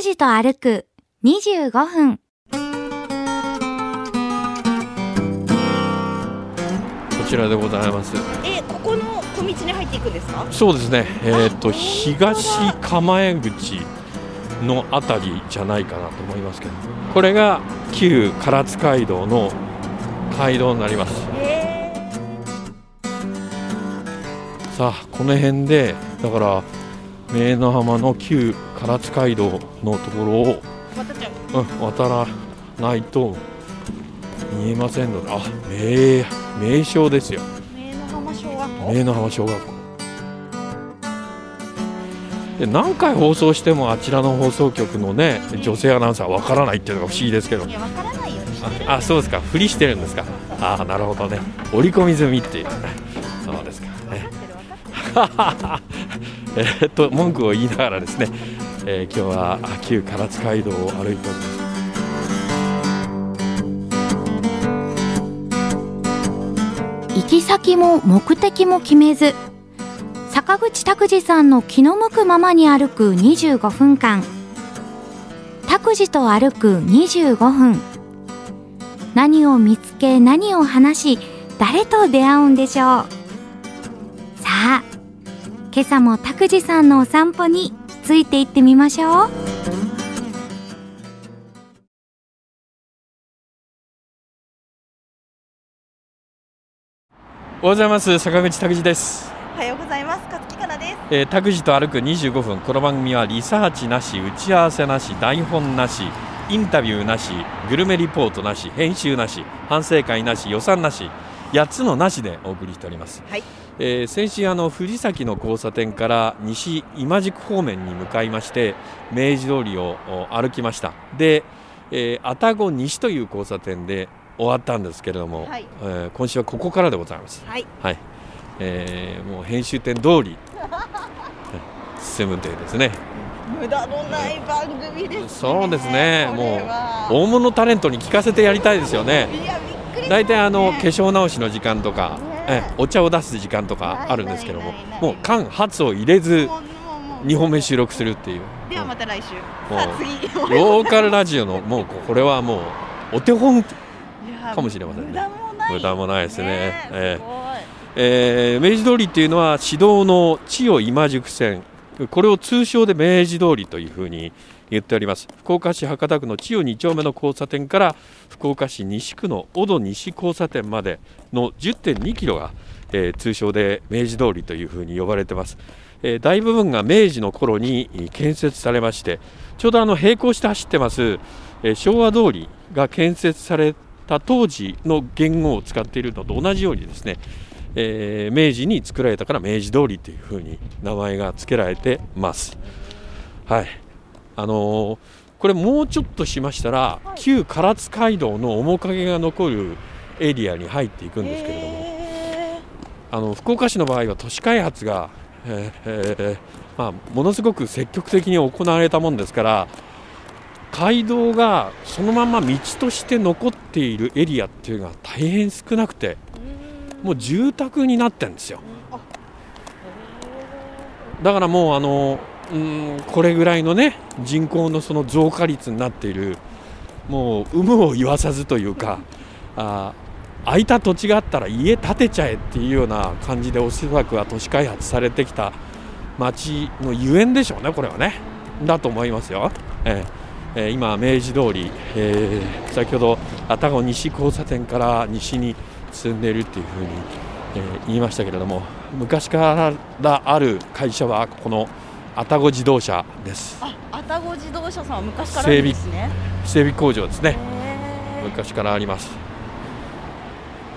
拓司と歩く25分。こちらでございます。え、ここの小道に入っていくんですか？そうですね。えっ、と東構え口のあたりじゃないかなと思いますけど、これが旧唐津街道の街道になります。へさあこの辺でだから名の浜の旧唐津街道のところを、え、渡っちゃう。うん、渡らないと見えませんので、あ名名称ですよ。名の浜小学校。名の浜小学校。で何回放送してもあちらの放送局のね女性アナウンサーわからないっていうのが不思議ですけど。いや、わからないよ。ああそうですか。ふりしてるんですか。ああなるほどね。織り込み済みっていう。ねそうですか。ね。えーっと文句を言いながらですね、えー今日は旧唐津街道を歩いております行き先も目的も決めず、坂口拓司さんの気の向くままに歩く25分間。拓司と歩く25分。何を見つけ何を話し、誰と出会うんでしょう。さあ、今朝も拓司さんのお散歩についていってみましょう。おはようございます坂口拓司ですおはようございます。勝木かなです。えー、拓司と歩く25分この番組はリサーチなし打ち合わせなし台本なしインタビューなしグルメリポートなし編集なし反省会なし予算なし8つのなしでお送りしております、はい。えー先週あの藤崎の交差点から西今宿方面に向かいまして明治通りをお歩きました。で、えー、愛宕西という交差点で終わったんですけれども、はい。えー今週はここからでございます。はい。はい、えーもう編集点通り進むというですね。無駄のない番組です、ね。そうですね。これは。大物タレントに聞かせてやりたいですよね。いや、びっくり。大体あの化ね粧直しの時間とか、ねえお茶を出す時間とかあるんですけどももう間髪を入れずもうもうもう。2本目収録するっていう。ではまた来週。もう。ローカルラジオのもうこれはもうお手本かもしれませんね。無駄もない。ですね。ええ明治通りっていうのは市道の千代今宿線。これを通称で明治通りというふうに言っております。福岡市博多区の千代2丁目の交差点から福岡市西区の小戸西交差点までの10.2キロが、えー通称で明治通りというふうに呼ばれてます、えー大部分が明治の頃に建設されましてちょうどあの並行して走ってます、えー昭和通りが建設された当時の言語を使っているのと同じようにですねえー明治に作られたから明治通りというふうに名前が付けられてます。はい、あのーこれもうちょっとしましたら、旧唐津街道の面影が残るエリアに入っていくんですけれども、へあの福岡市の場合は都市開発が、えーえーまあ、ものすごく積極的に行われたもんですから街道がそのまま道として残っているエリアっていうのが大変少なくてーもう住宅になってるんですよ。あだからもうあのうんこれぐらいのね人口のその増加率になっているもう有無を言わさずというかあ空いた土地があったら家建てちゃえっていうような感じでおそらくは都市開発されてきた町のゆえんでしょうねこれはねだと思いますよ。えええー今明治通り、えー先ほど愛宕西交差点から西に進んでいるっていうふうに、えー言いましたけれども昔からある会社はこの愛宕自動車です。あ、愛宕自動車さんは昔からあるんですね。整備工場ですね。昔からあります。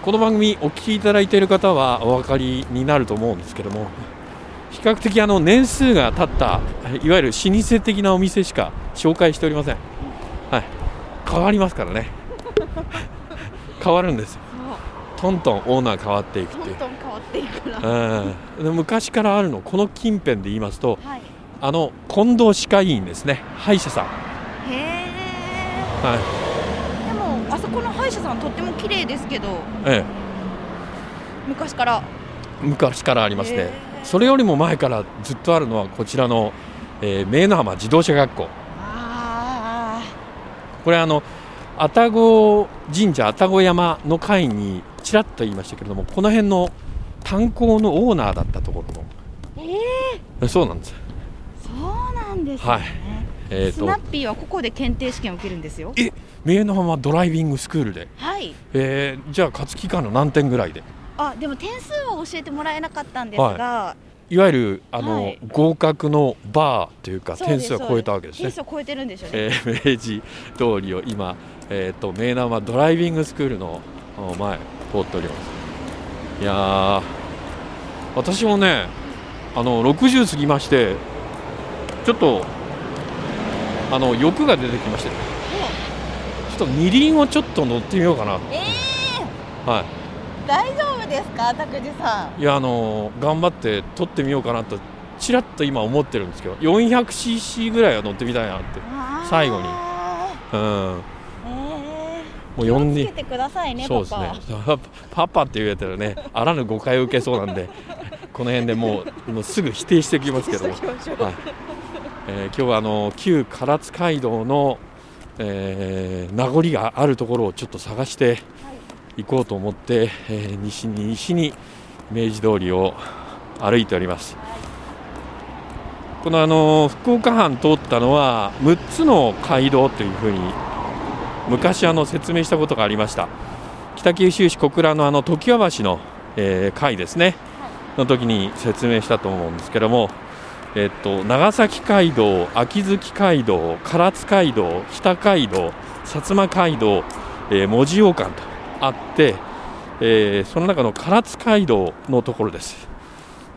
この番組お聞きいただいている方はお分かりになると思うんですけども比較的あの年数が経ったいわゆる老舗的なお店しか紹介しておりません、はい、変わりますからね。変わるんですよトントンオーナー変わっていくって。いうどんどん変わっていくな。うん。で昔からあるのこの近辺で言いますとはい。あの近藤歯科医院ですね。歯医者さん、へえ。はい。でもあそこの歯医者さんとっても綺麗ですけどえ昔から。え、昔からありますね。へそれよりも前からずっとあるのはこちらの、えー、名の浜自動車学校、あこれあの愛宕神社愛宕山の会にちらっと言いましたけれどもこの辺の炭鉱のオーナーだったところの。えそうなんです。そうなんですね、はい。えー、と。スナッピーはここで検定試験を受けるんですよ。え名の浜ドライビングスクールで、はい。えーじゃあ勝期間の何点ぐらいで？あでも点数は教えてもらえなかったんですが、い。わゆるあの、はい。合格のバーというか点数は超えたわけですね。点数を超えてるんですよね、えー明治通りを今、えー、と名南はドライビングスクールのお前通っておりますいやー私もねあの60過ぎましてちょっとあの欲が出てきまして。ちょっと二輪をちょっと乗ってみようかなえはー、大丈夫ですか拓司さん？いいやあの頑張って撮ってみようかなとちらっと今思ってるんですけど 400cc ぐらいは乗ってみたいなって最後に。うん。えもうー、呼んで。てくださいねそうですね。パパ。パって言えたらねあらぬ誤解を受けそうなんでこの辺でもうもうすぐ否定しておきますけども、はい。えー今日はあの旧唐津街道の、えー名残があるところをちょっと探して行こうと思って、えー西に西に明治通りを歩いております。このあの福岡藩通ったのは6つの街道というふうに昔あの説明したことがありました。北九州市小倉のあの常盤橋の、えー会ですね。の時に説明したと思うんですけども、えっと、長崎街道、秋月街道、唐津街道、日田街道、薩摩街道、えー門司洋館とあって、えーその中の唐津街道のところです。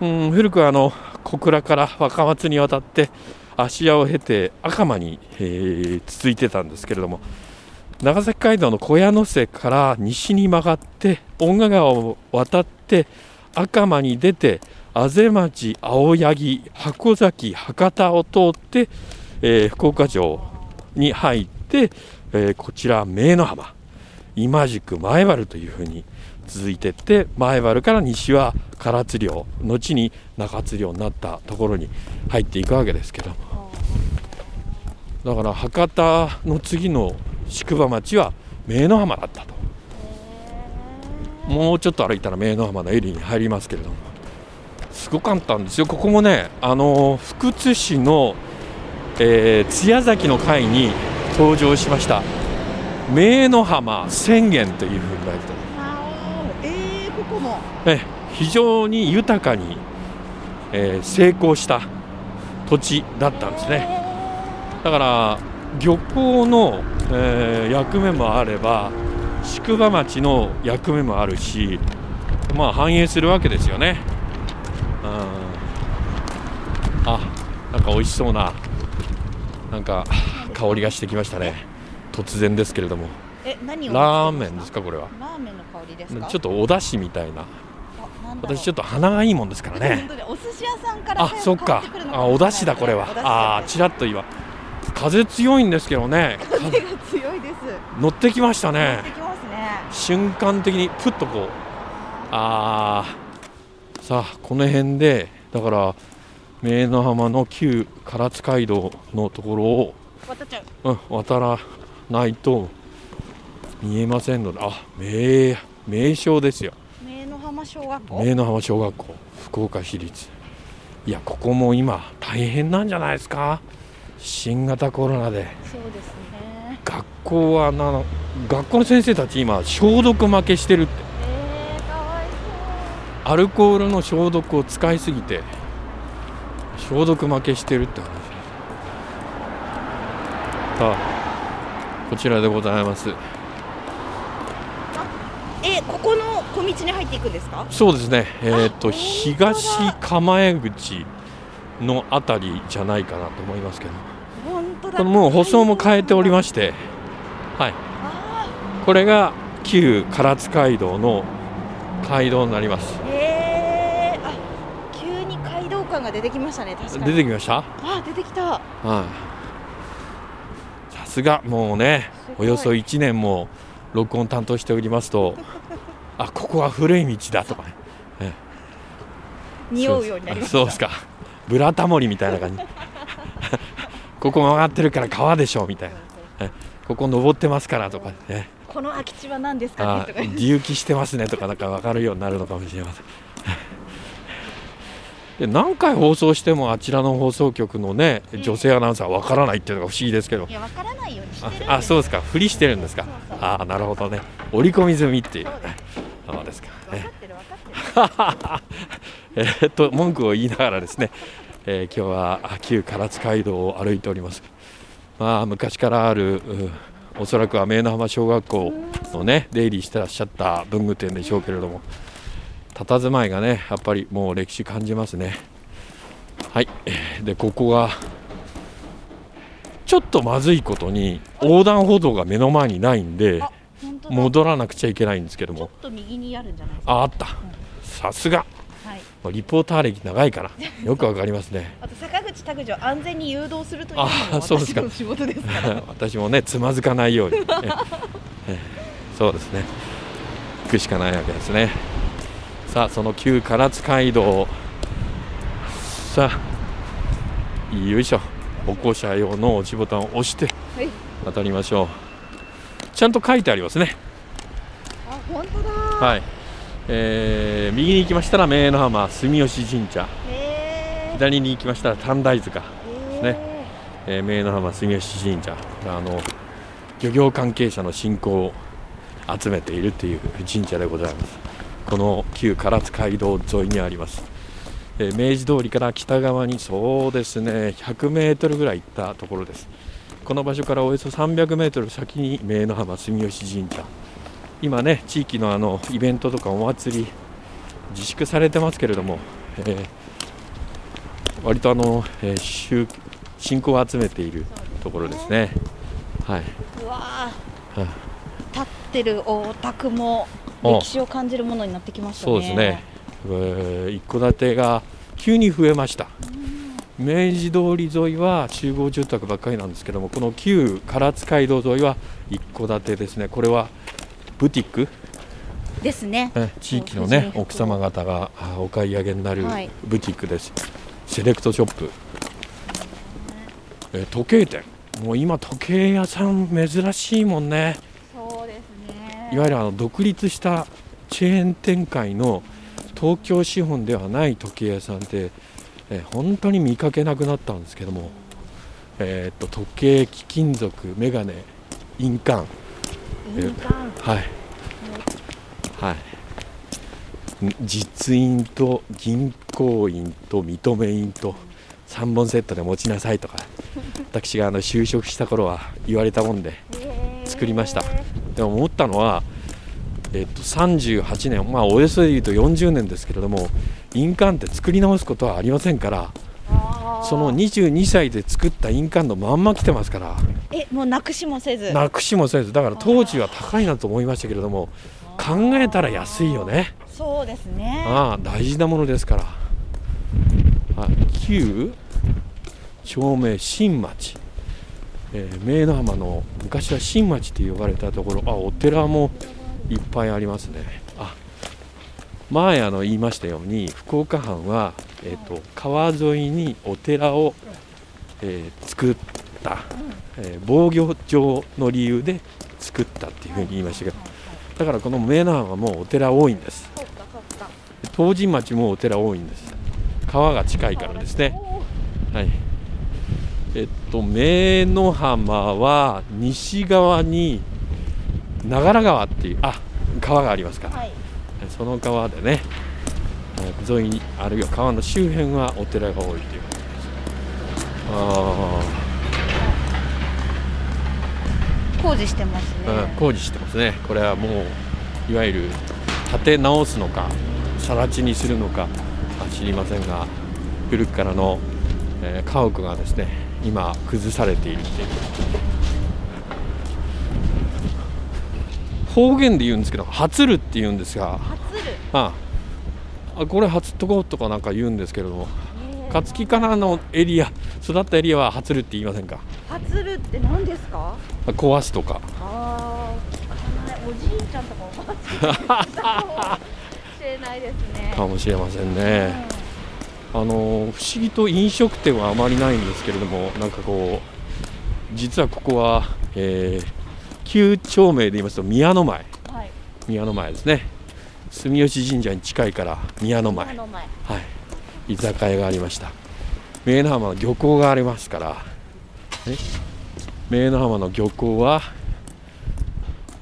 うん古くはあの小倉から若松に渡って芦屋を経て赤間に、えー続いてたんですけれども長崎街道の小屋野瀬から西に曲がって遠賀川を渡って赤間に出てあぜ町、青柳、箱崎、博多を通って、えー福岡城に入って、えーこちら明の浜。今宿前原というふうに続いていって前原から西は唐津領後に中津領になったところに入っていくわけですけども。だから博多の次の宿場町は明の浜だったと。もうちょっと歩いたら明の浜のエリアに入りますけれども。すごかったんですよ。ここもねあの福津市の、えー津屋崎の会に登場しました。明の浜宣言というふうに言われて。えー、ここも。え非常に豊かに、えー成功した土地だったんですね。だから漁港の、えー役目もあれば宿場町の役目もあるしまあ反映するわけですよね。うん。あなんか美味しそうななんか香りがしてきましたね。突然ですけれども。え何を？ラーメンですかこれは。ラーメンの香りですか？ちょっとお出汁みたいな。私ちょっと鼻がいいもんですからね。お寿司屋さんからあそっか。あお出汁だこれは。あーちらっと今風強いんですけどね。風が強いです。乗ってきましたね。できますね。瞬間的にプッとこう。あー。さあこの辺でだから明の浜の旧唐津街道のところを、渡っちゃう。うん、渡らないと見えませんのであ名名称ですよ。明の浜小学校。明の浜小学校福岡市立。いやここも今大変なんじゃないですか？新型コロナで。そうですね。学校はな学校の先生たち今消毒負けしてるって。えー、かわいアルコールの消毒を使いすぎて消毒負けしてるって話。さあこちらでございます。そうえここの小道に入っていくんですか？そうですね。えっ、と本当だ。東構え口のあたりじゃないかなと思いますけど。本当だ。このもう舗装も変えておりまして。はい。あこれが旧唐津街道の街道になります。ーえー、あ急に街道感が出てきましたね。確かに。出てきました？あ出てきた。はい。さすがもうねおよそ1年も録音担当しておりますと あここは古い道だとかね。匂うようになりました。そうですかブラタモリみたいな感じ。ここ曲がってるから川でしょみたいな。えここ登ってますからとかね。この空き地は何ですかあねとか。隆起してますねとかなんか分かるようになるのかもしれません。で何回放送してもあちらの放送局のね女性アナウンサーは分からないっていうのが不思議ですけど。いやわからないようにしてるああそうですか。ふりしてるんですか？ああなるほどね。織り込み済みっていう。そうです。か。分ねかってる分かってる えーっと文句を言いながらですね、えー今日はあ旧唐津街道を歩いております。まあ昔からあるうおそらくは明の浜小学校のね出入りしてらっしゃった文具店でしょうけれども佇まいがねやっぱりもう歴史感じますね。はいえーでここがちょっとまずいことに横断歩道が目の前にないんで戻らなくちゃいけないんですけどちょっもと右にあるんじゃないですか？ああった。さすがはいもうリポーター歴長いから よくわかりますね。あと坂口拓司を安全に誘導するというのも私の仕事ですから。私もねつまずかないように、ええそうですね。行くしかないわけですね。さあその旧唐津街道さあよいしょ。歩行者用の落ちボタンを押してはい。渡りましょう。ちゃんと書いてありますね。あ本当だはい、えー右に行きましたら明の浜住吉神社。左に行きましたら短大塚へー。ねえー、明の浜住吉神社。あの漁業関係者の信仰を集めているという神社でございます。この旧唐津街道沿いにあります、えー明治通りから北側にそうですね100メートルぐらい行ったところです。この場所からおよそ300メートル先に明の浜住吉神社今ね地域のあのイベントとかお祭り自粛されてますけれども、えー割とあの、えー宗信仰を集めているところですね。はい。うわーはい立ってるお宅もお歴史を感じるものになってきましたねそうですね。えー一戸建てが急に増えました。明治通り沿いは集合住宅ばっかりなんですけども、この旧唐津街道沿いは一戸建てですね。これはブティック、ですね。え地域の婦ね奥様方があお買い上げになるはい。ブティックです。セレクトショップ、えー時計店。もう今時計屋さん珍しいもんね。そうですね。いわゆるあの独立したチェーン展開の東京資本ではない時計屋さんって、えー本当に見かけなくなったんですけども、えーっと時計貴金属メガネ印鑑印鑑はい。はい。実印と銀行印と認め印と3本セットで持ちなさいとか私があの就職した頃は言われたもんで作りました。でも思ったのは、えっと、38年、まあ、およそで言うと40年ですけれども印鑑って作り直すことはありませんからその22歳で作った印鑑のまんま来てますから。えもうなくしもせず。なくしもせず。だから当時は高いなと思いましたけれども考えたら安いよね。そうですね。ああ大事なものですから。あ旧町名新町、えー明の浜の昔は新町って呼ばれたところ。あお寺もいっぱいありますね。あ前あの言いましたように福岡藩は、えー、と川沿いにお寺を、えー作った、えー防御上の理由で作ったっていうふうに言いましたけどだからこの明の浜もうお寺多いんです。東神町もお寺多いんです。川が近いからですね。はい。えっと明の浜は西側に長良川っていうあ川がありますか。ら、はい。その川でねえ沿いにあるいは川の周辺はお寺が多いという。あ工事してますね。あ、うん、工事してますね。これはもういわゆる建て直すのか更地にするのかあ知りませんが古くからの、えー家屋がですね今崩されているっていう方言で言うんですけど「はつる」って言うんですが。初る。ああこれはつっとこうとかなんか言うんですけれども。えー勝木かなのエリア育ったエリアははつるって言いませんか？初るって何ですか？壊すとか。ああおじいちゃんとかおばあちゃんかもしれないですね。かもしれませんね。あの不思議と飲食店はあまりないんですけれどもなんかこう実はここは、えー、旧町名で言いますと宮の前。はい。宮の前ですね。住吉神社に近いから宮の前。あの前。はい、居酒屋がありました。名の浜の漁港がありますから、ね、名の浜の漁港は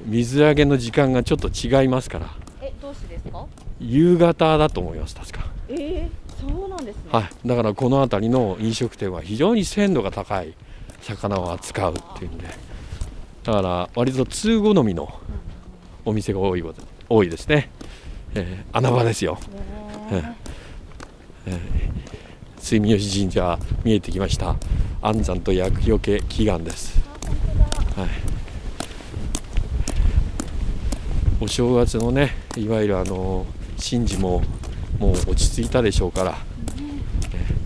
水揚げの時間がちょっと違いますから。えどうしてですか？夕方だと思います確か、えー、そうなんですね。はい、だからこの辺りの飲食店は非常に鮮度が高い魚を扱うっていうんでだから割と通好みのお店が多い多いですね、えー穴場ですよ。ね住吉神社見えてきました。安産と厄除け祈願です、はい、お正月のねいわゆるあの神事ももう落ち着いたでしょうから、ね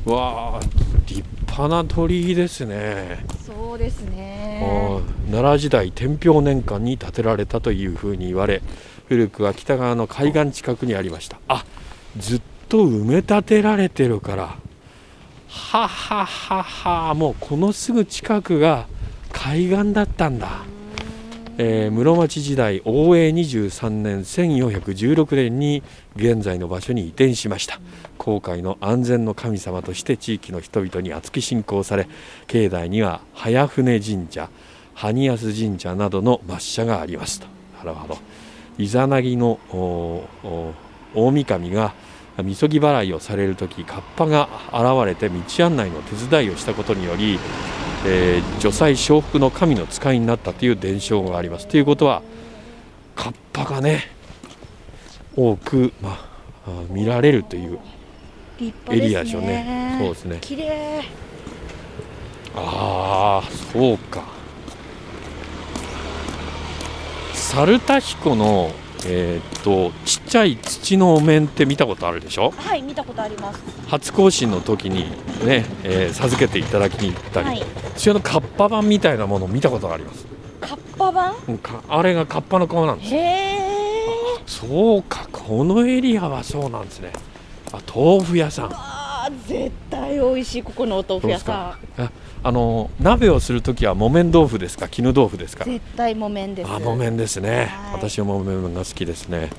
わあ立派な鳥居ですね。そうですね。奈良時代天平年間に建てられたというふうに言われ古くは北側の海岸近くにありました。あずっと埋め立てられてるから。ははははもうこのすぐ近くが海岸だったんだ、えー室町時代応永23年1416年に現在の場所に移転しました。航海の安全の神様として地域の人々に厚く信仰され境内には早船神社埴安神社などの抹社がありますと。なるほど。イザナギのおお大神がみそぎ払いをされる時カッパが現れて道案内の手伝いをしたことにより、えー女祭承服の神の使いになったという伝承があります。ということはカッパがね多く、まああ、見られるというエリアでしょうね。そうですね。綺麗。ああそうか。猿田彦のえーっとちっちゃい土のお面って見たことあるでしょ？はい見たことあります。初更新の時にね、えー授けていただきに行ったり、はい。それのカッパ版みたいなものを見たことがあります？カッパ版？うんかあれがカッパの顔なんです。へえそうかこのエリアはそうなんですね。あ豆腐屋さん。あー絶対美味しいここのお豆腐屋さああの鍋をする時は木綿豆腐ですか？絹豆腐ですか？ん絶対木綿です。あ木綿ですね、はい。私は木綿が好きですね。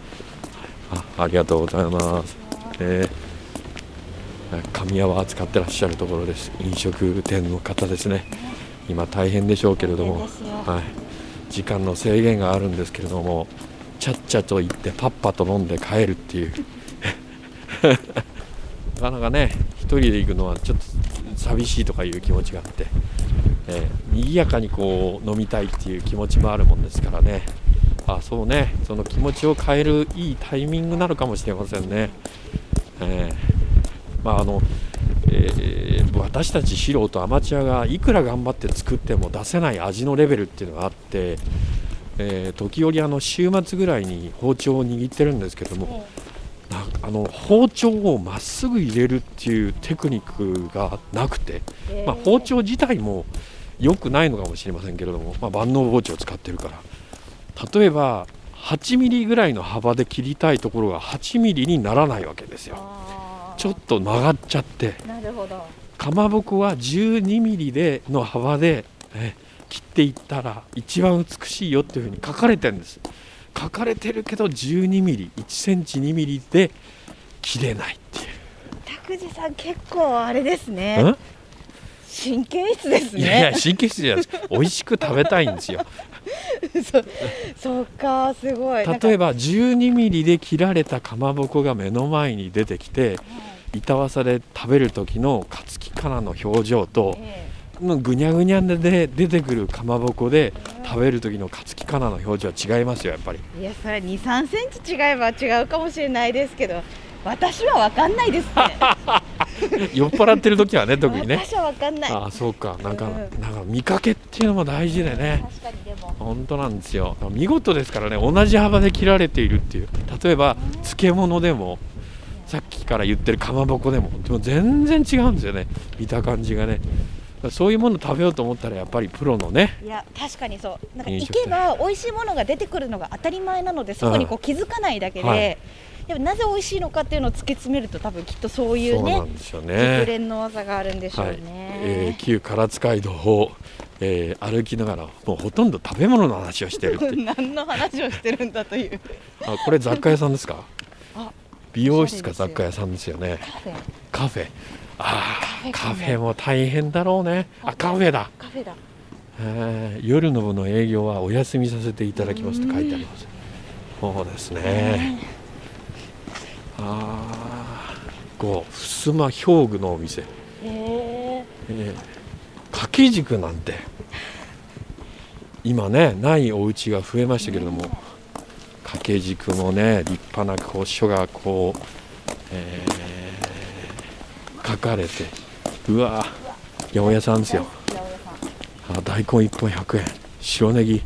あありがとうございます、えー神谷は扱ってらっしゃるところです。飲食店の方ですね。今大変でしょうけれども。はい、時間の制限があるんですけれどもちゃっちゃと行ってパッパと飲んで帰るっていう。なかなかね一人で行くのはちょっと寂しいとかいう気持ちがあって、えー賑やかにこう飲みたいっていう気持ちもあるもんですからね。あそうね。その気持ちを変えるいいタイミングなのかもしれませんね。えーまああのえー私たち素人アマチュアがいくら頑張って作っても出せない味のレベルっていうのがあって、えー時折あの週末ぐらいに包丁を握ってるんですけども、あの包丁をまっすぐ入れるっていうテクニックがなくて、まあ、包丁自体も良くないのかもしれませんけれども、まあ、万能包丁を使ってるから。例えば8ミリぐらいの幅で切りたいところが8ミリにならないわけですよ。ちょっと曲がっちゃって。かまぼこは12ミリでの幅で、え切っていったら一番美しいよっていうふうに書かれてるんです書かれてるけど12ミリ1センチ2ミリで切れないっていう。拓司さん結構あれですね。ん神経質ですいやいやね神経質じゃないです。美味しく食べたいんですよ。そうそうかすごい。例えば12ミリで切られたかまぼこが目の前に出てきて板わさで食べる時の勝木かなの表情とえぐにゃぐにゃで出てくるかまぼこで食べる時の勝木かなの表情は違いますよやっぱり。えいやそれ2、3センチ違えば違うかもしれないですけど私は分かんないですね 酔っ払ってる時はね特にね。私は分かんない。ああそうか。なんか、うん。なんか見かけっていうのも大事でね。確かにでも。本当なんですよ。見事ですからね同じ幅で切られているっていう。例えば漬物でもさっきから言ってるかまぼこでもでも全然違うんですよね。見た感じがねそういうもの食べようと思ったらやっぱりプロのね。いや確かにそう。なんか行けば美味しいものが出てくるのが当たり前なのでそこにこう気づかないだけで、はい。でもなぜ美味しいのかっていうのを突き詰めると多分きっとそういうそうねなんですよ熟ね練の技があるんでしょうはい、ね、えー旧唐津街道をえー歩きながらもうほとんど食べ物の話をしてる 何の話をしてるんだという。あこれ雑貨屋さんですか？あ美容室か雑貨屋さんですよね。カフェああカカフェかも大変だろうね。あカフェだ。カフェだ。えー夜の部の営業はお休みさせていただきますと書いてあります。そうですね。ああこう襖表具のお店、へええー掛け軸なんて今ねないお家が増えましたけれども掛け軸もね立派なこう書がこう、えー書かれて。うわ。八百屋さんですよ。あ大根1本100円。白ネギ。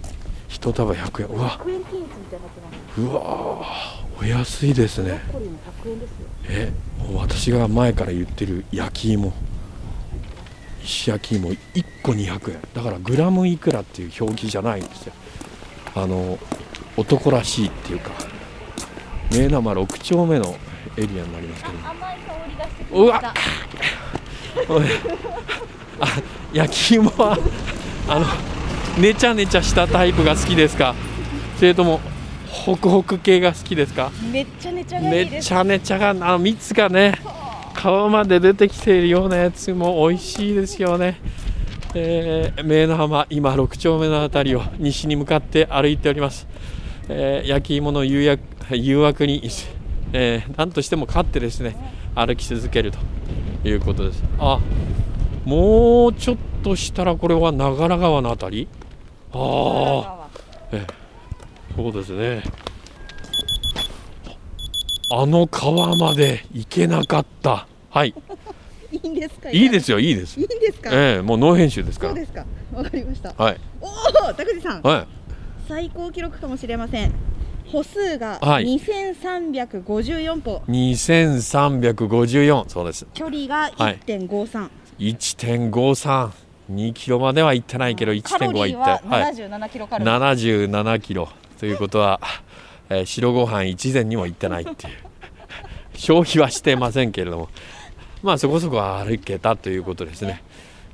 1束100円。うわ。100円均一みたいになってますうわ。お安いですね。ブロッコリーも100円ですよ。え私が前から言ってる焼き芋。石焼き芋。1個200円。だからグラムいくらっていう表記じゃないんですよ。あの男らしいっていうか。名生6丁目のエリアになりますけど。甘い香りがしてきうわあ焼き芋はあのねちゃねちゃしたタイプが好きですか？それともホクホク系が好きですか？めっちゃねちゃがいいです。ねちゃねちゃがあの蜜がね皮まで出てきているようなやつも美味しいですよね、えー、名の浜今6丁目のあたりを西に向かって歩いております、えー焼き芋の誘惑に、えー何としても勝ってですね歩き続けるということですあもうちょっとしたらこれは長良川のあたり？ああそうですね。あの川まで行けなかった。はい。いいんですかいいですよ、いいですい。いんですか、ええもうノー編集ですから。そうですかわかりましたはい。おお拓司さんはい。最高記録かもしれません歩数がはい2354歩、2354。そうです。距離がはい1.53、1.53。2キロまでは行ってないけど、1.5カロリーは行って。ははい。77キロカロリー、77キロ。ということは、えー白ご飯一膳にも行ってないっていう。消費はしてませんけれども。まあそこそこ歩けたということですね。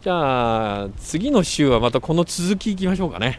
じゃあ次の週はまたこの続きいきましょうかね。